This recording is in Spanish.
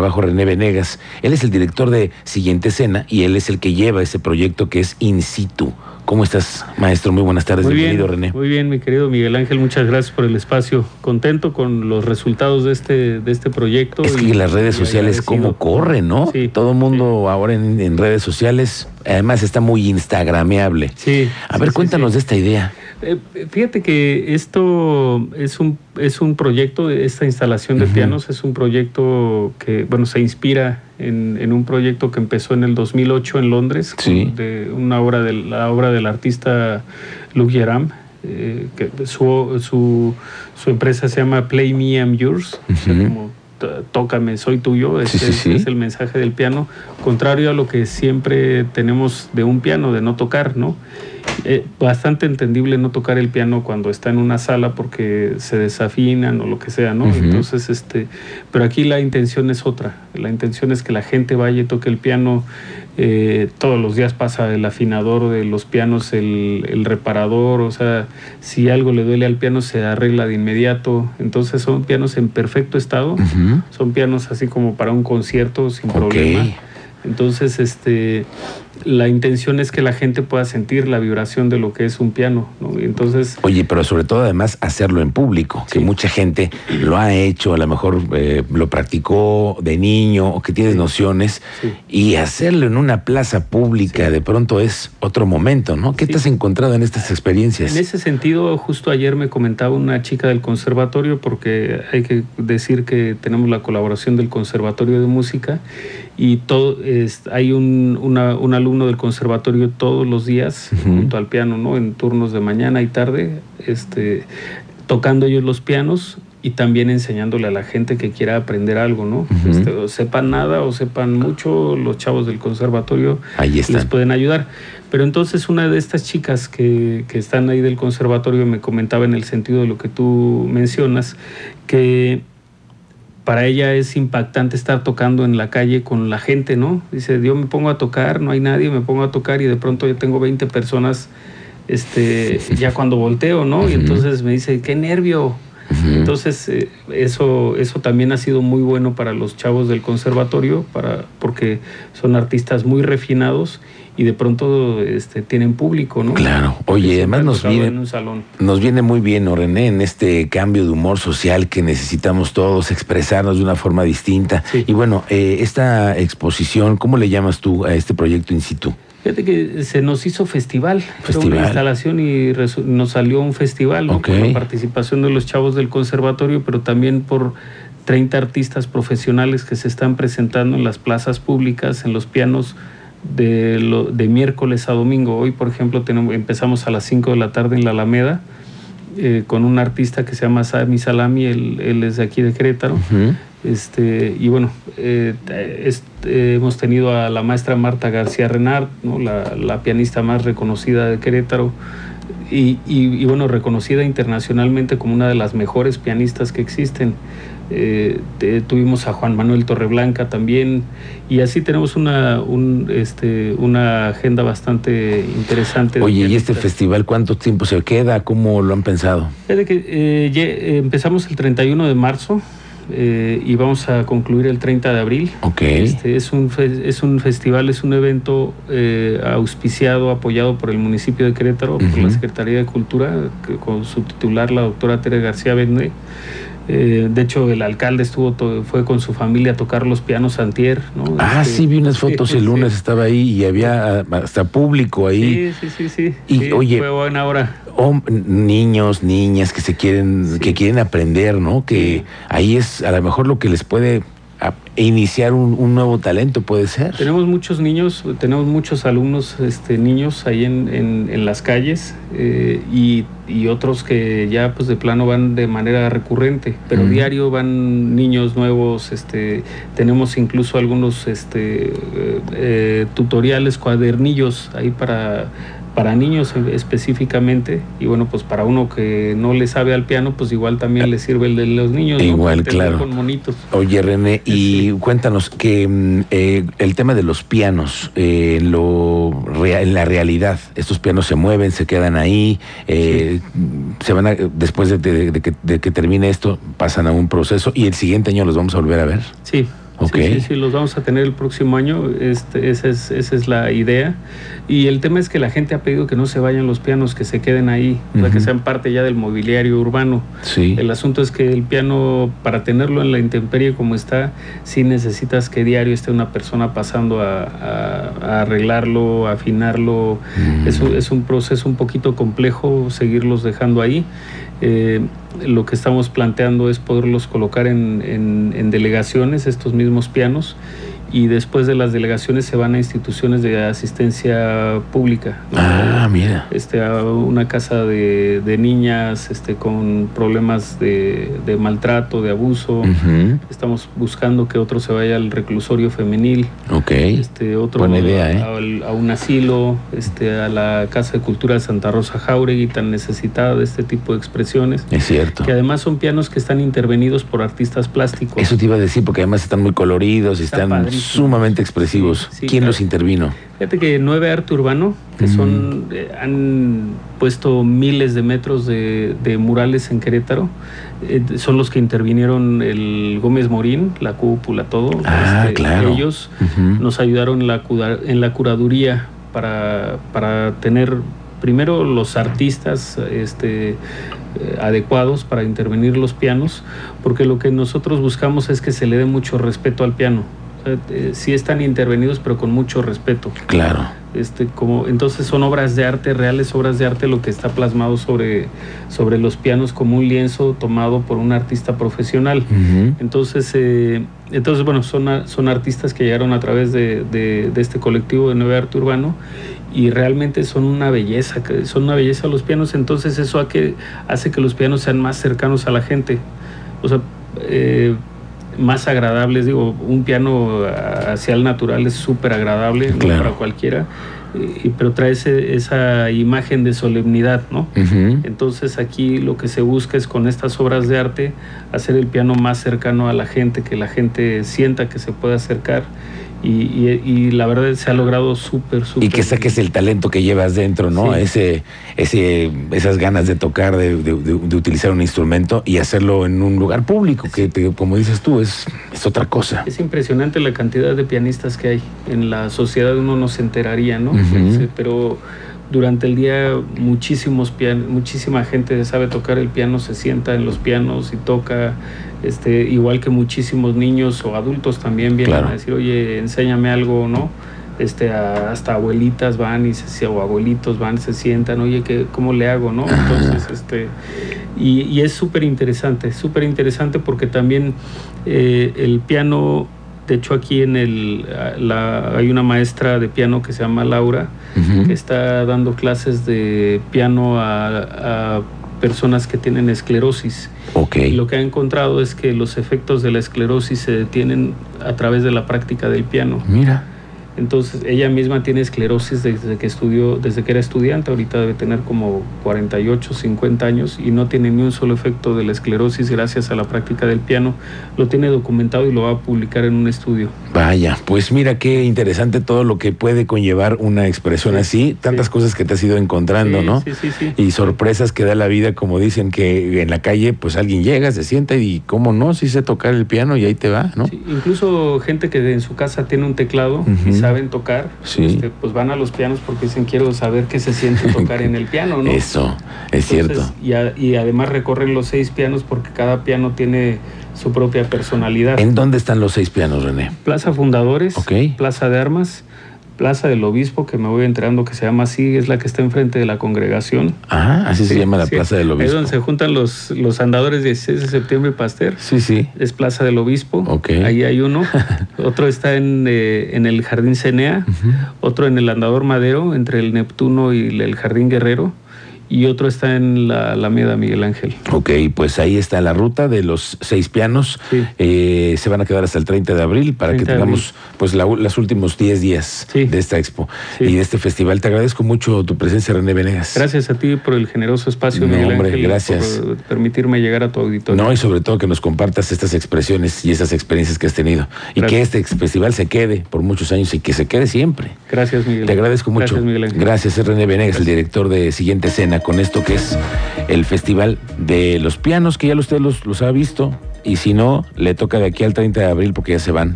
trabajo René Venegas. Él es el director de Siguiente Escena y él es el que lleva ese proyecto que es In Situ. ¿Cómo estás, maestro? Muy buenas tardes. Muy Bienvenido, bien, René. Muy bien, mi querido Miguel Ángel, muchas gracias por el espacio. Contento con los resultados de este, de este proyecto. Es que y- las redes sociales. ¿cómo corren, no? Sí, Todo el mundo ahora en, en redes sociales, además está muy instagrameable. Sí. A ver, sí, cuéntanos de esta idea. Eh, fíjate que esto es un, es un proyecto, esta instalación de pianos es un proyecto que, bueno, se inspira en, en un proyecto que empezó en el 2008 en Londres, Sí. de una obra de la obra del artista Luc Yeram, eh, que su, su, su empresa se llama Play Me I'm Yours, o sea, como tócame, soy tuyo, sí. es el mensaje del piano, contrario a lo que siempre tenemos de un piano, de no tocar, ¿no? Eh, bastante entendible no tocar el piano cuando está en una sala porque se desafinan o lo que sea, ¿no? Entonces, este, pero aquí la intención es otra. La intención es que la gente vaya y toque el piano. eh, todos los días pasa el afinador de los pianos, el, el reparador, o sea, si algo le duele al piano se arregla de inmediato. Entonces son pianos en perfecto estado. Son pianos así como para un concierto sin Ok. problema. Entonces, este, la intención es que la gente pueda sentir la vibración de lo que es un piano, ¿no? Entonces, Oye, pero sobre todo además hacerlo en público, que mucha gente lo ha hecho, a lo mejor eh, lo practicó de niño o que tienes Sí. nociones, Sí. y hacerlo en una plaza pública de pronto es otro momento, ¿no? ¿Qué te has encontrado en estas experiencias? en ese sentido, justo ayer me comentaba una chica del conservatorio, porque hay que decir que tenemos la colaboración del Conservatorio de Música y todo, es- hay un, una- un alumno del conservatorio todos los días junto al piano, ¿no? En turnos de mañana y tarde, este, tocando ellos los pianos y también enseñándole a la gente que quiera aprender algo, ¿no? Este, o sepan nada o sepan mucho, los chavos del conservatorio Ahí les pueden ayudar. Pero entonces una de estas chicas que, que están ahí del conservatorio me comentaba en el sentido de lo que tú mencionas, que para ella es impactante estar tocando en la calle con la gente, ¿no? Dice, yo me pongo a tocar, no hay nadie, me pongo a tocar y de pronto yo tengo 20 personas, este, ya cuando volteo, ¿no? Y entonces me dice, qué nervio, Entonces, eh, eso, eso también ha sido muy bueno para los chavos del conservatorio, para, porque son artistas muy refinados y de pronto este, tienen público, ¿no? Claro. Oye, además nos viene- en un salón. Nos viene muy bien, ¿no, René, en este cambio de humor social que necesitamos todos expresarnos de una forma distinta. Sí. Y bueno, eh, esta exposición, ¿cómo le llamas tú a este proyecto in situ? Fíjate que se nos hizo festival, Fue Festival. una instalación y nos salió un festival, ¿no? Por la participación de los chavos del conservatorio, pero también por 30 artistas profesionales que se están presentando en las plazas públicas, en los pianos de, lo- de miércoles a domingo. Hoy, por ejemplo, tenemos, empezamos a las 5 de la tarde en la Alameda eh, con un artista que se llama Sami Salami, él, él es de aquí de Querétaro. Este, y bueno, eh, eh, hemos tenido a la maestra Marta García Renard, ¿no? la, la pianista más reconocida de Querétaro, y, y- y bueno, reconocida internacionalmente como una de las mejores pianistas que existen. Eh, te- tuvimos a Juan Manuel Torreblanca también, y así tenemos una, un, este, una agenda bastante interesante. de Oye, ¿y este festival cuánto tiempo se queda? ¿Cómo lo han pensado? Fíjate que eh, eh, empezamos el 31 de marzo eh, y vamos a concluir el 30 de abril. Ok. Este, es, un es un festival, es un evento eh, auspiciado, apoyado por el municipio de Querétaro, por la Secretaría de Cultura, que con su titular, la doctora Tere García Bende. Eh, de hecho, el alcalde estuvo fue con su familia a tocar los pianos antier. ¿no? Ah, Este, sí, vi unas fotos sí, el sí. lunes, estaba ahí y había ah, hasta público ahí. Sí, sí, sí, sí. Y, Sí, oye, fue buena hora. Niños, niñas que se quieren, Sí. que quieren aprender, ¿no? Que ahí es a lo mejor lo que les puede iniciar un, un nuevo talento, puede ser. Tenemos muchos niños, tenemos muchos alumnos este, niños ahí en, en- en las calles eh, y, y otros que ya pues de plano van de manera recurrente, pero diario van niños nuevos, este, tenemos incluso algunos este, eh, eh, tutoriales, cuadernillos ahí para para niños específicamente y bueno pues para uno que no le sabe al piano pues igual también le sirve el de los niños. Igual, claro. con monitos Oye, René, y Sí. cuéntanos que mm, eh, el tema de los pianos, eh, en, lo en la realidad, estos pianos se mueven, se quedan ahí, eh, se van a- después de, de- de que, de que termine esto, pasan a un proceso y el siguiente año los vamos a volver a ver. Sí, Sí, sí, sí, los vamos a tener el próximo año. Este, esa, es, esa es la idea. Y el tema es que la gente ha pedido que no se vayan los pianos, que se queden ahí, o sea, que sean parte ya del mobiliario urbano. Sí. El asunto es que el piano, para tenerlo en la intemperie como está, sí necesitas que diario esté una persona pasando a, a- a arreglarlo, a afinarlo. Mm. Es, un, es un proceso un poquito complejo seguirlos dejando ahí. Eh, lo que estamos planteando es poderlos colocar en, delegaciones, estos mismos pianos, y después de las delegaciones se van a instituciones de asistencia pública. Ah, mira. este, a una casa de, de niñas este, con problemas de, de maltrato, de abuso. Estamos buscando que otro se vaya al reclusorio femenil, Ok. este, otro Buena idea, ¿eh? a, un asilo, este, a la Casa de Cultura de Santa Rosa Jauregui, tan necesitada de este tipo de expresiones. Es cierto. Que además son pianos que están intervenidos por artistas plásticos. Eso te iba a decir porque además están muy coloridos y Está están padrísimo. Sumamente expresivos. Sí, sí, ¿Quién claro. los intervino? Fíjate que Nueve Arte Urbano, que Mm. son, eh, han puesto miles de metros de, de murales en Querétaro, eh, son los que intervinieron el Gómez Morín, la cúpula, todo. este, Ah, claro. Ellos nos ayudaron en la, cuda- en la curaduría para, para tener primero los artistas este, eh, adecuados para intervenir los pianos, porque lo que nosotros buscamos es que se le dé mucho respeto al piano. Eh, sí están intervenidos, pero con mucho respeto. Claro. Este, como, entonces son obras de arte, reales obras de arte, lo que está plasmado sobre, sobre los pianos como un lienzo tomado por un artista profesional. Entonces, eh, entonces bueno, son, a- son artistas que llegaron a través de, de- de este colectivo de Nueve Arte Urbano y realmente son una belleza, son una belleza los pianos, entonces eso ha que, hace que los pianos sean más cercanos a la gente, o sea, eh, más agradables, digo, un piano hacia el natural es súper agradable, para cualquiera, y- pero trae ese- esa imagen de solemnidad, ¿no? Entonces aquí lo que se busca es con estas obras de arte hacer el piano más cercano a la gente, que la gente sienta que se puede acercar y, y- y la verdad se ha logrado súper, súper. Y que saques el talento que llevas dentro, ¿no? Sí. Ese, ese, esas ganas de tocar, de, de- de- de utilizar un instrumento y hacerlo en un lugar público, que te- como dices tú, es, es otra cosa. Es impresionante la cantidad de pianistas que hay. En la sociedad uno no se enteraría, ¿no? Ujú. Sí, Pero durante el día muchísimos pian muchísima gente sabe tocar el piano, se sienta en los pianos y toca. Este, igual que muchísimos niños o adultos también vienen Claro. a decir, oye, enséñame algo, ¿no? Este, a- hasta abuelitas van y se o abuelitos van, se sientan, oye, ¿qué, ¿cómo le hago, no? Entonces, este, y, y es súper interesante, súper interesante porque también eh, el piano, de hecho aquí en el, la, hay una maestra de piano que se llama Laura, que está dando clases de piano a, a personas que tienen esclerosis. Ok. Y lo que ha encontrado es que los efectos de la esclerosis se detienen a través de la práctica del piano. Mira. Entonces, ella misma tiene esclerosis desde que estudió, desde que era estudiante, ahorita debe tener como 48, 50 años y no tiene ni un solo efecto de la esclerosis gracias a la práctica del piano. Lo tiene documentado y lo va a publicar en un estudio. Vaya, pues mira qué interesante todo lo que puede conllevar una expresión Sí, así, tantas sí. cosas que te has ido encontrando, Sí, ¿no? Sí, sí, sí. Y sorpresas que da la vida, como dicen que en la calle, pues alguien llega, se sienta y cómo no, si sé tocar el piano y ahí te va, ¿no? Incluso gente que en su casa tiene un teclado y Ujú. Saben tocar, Sí. este, pues van a los pianos porque dicen quiero saber qué se siente tocar en el piano, ¿no? Eso, es Entonces, cierto. Y, a- y además recorren los seis pianos porque cada piano tiene su propia personalidad. ¿En dónde están los seis pianos, René? Plaza Fundadores, Ok. Plaza de Armas, Plaza del Obispo, que me voy enterando que se llama así, es la que está enfrente de la congregación. Ah, así se llama la sí. Plaza del Es Obispo. donde se juntan los, los andadores 16 de septiembre y Pasteur. Sí, sí. Es Plaza del Obispo. Ok. Ahí hay uno. Otro está en, eh, en el Jardín Cenea. Otro en el Andador Madero, entre el Neptuno y el Jardín Guerrero. Y otro está en la Alameda Miguel Ángel. Ok, pues ahí está la ruta de los seis pianos. Sí. Eh, se van a quedar hasta el 30 de abril para que 30 de tengamos pues la- los últimos 10 días Sí. de esta expo Sí. y de este festival. Te agradezco mucho tu presencia, René Venegas. Gracias a ti por el generoso espacio, No, Miguel hombre, Ángel, gracias. por permitirme llegar a tu auditorio. No, y sobre todo que nos compartas estas expresiones y esas experiencias que has tenido. Y Gracias. que este festival se quede por muchos años y que se quede siempre. Gracias, Miguel. Te agradezco mucho. Gracias, Miguel Ángel. Gracias, es René Venegas, el director de Siguiente Escena, con esto que es el Festival de los Pianos, que ya usted los, los ha visto. Y si no, le toca de aquí al 30 de abril porque ya se van